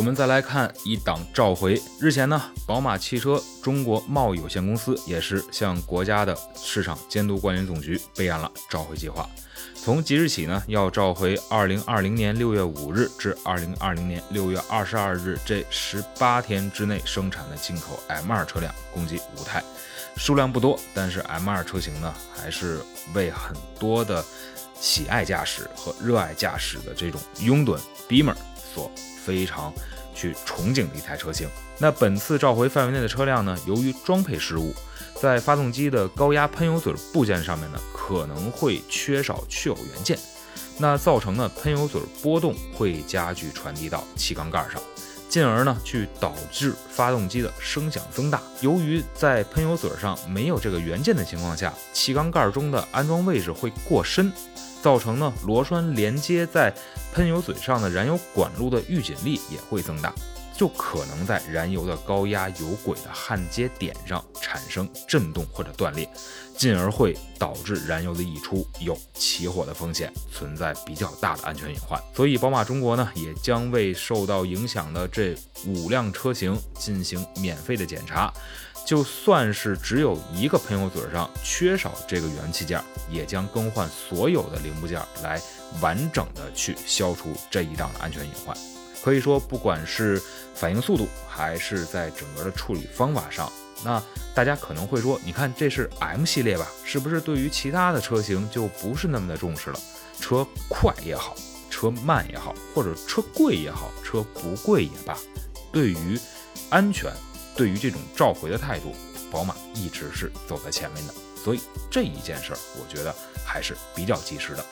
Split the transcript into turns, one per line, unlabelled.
我们再来看一档召回。日前呢，宝马汽车中国贸易有限公司也是向国家的市场监督管理总局备案了召回计划。从即日起呢，要召回2020年6月5日至2020年6月22日这十八天之内生产的进口 M2 车辆，共计五台，数量不多，但是 M2 车型呢，还是为很多的喜爱驾驶和热爱驾驶的这种拥趸 Beamer 所非常去憧憬的一台车型。那本次召回范围内的车辆呢，由于装配失误，在发动机的高压喷油嘴部件上面呢，可能会缺少去偶元件，那造成呢喷油嘴波动会加剧传递到气缸盖上，进而呢去导致发动机的声响增大。由于在喷油嘴上没有这个元件的情况下，气缸盖中的安装位置会过深。造成呢螺栓连接在喷油嘴上的燃油管路的预紧力也会增大，就可能在燃油的高压油轨的焊接点上产生震动或者断裂，进而会导致燃油的溢出，有起火的风险，存在比较大的安全隐患。所以，宝马中国呢也将为受到影响的这五辆车型进行免费的检查。就算是只有一个喷油嘴上缺少这个元器件，也将更换所有的零部件来完整的去消除这一档的安全隐患。可以说，不管是反应速度，还是在整个的处理方法上，那大家可能会说，你看这是 M 系列吧，是不是对于其他的车型就不是那么的重视了？车快也好，车慢也好，或者车贵也好，车不贵也罢，对于安全。对于这种召回的态度，宝马一直是走在前面的，所以这一件事儿，我觉得还是比较及时的。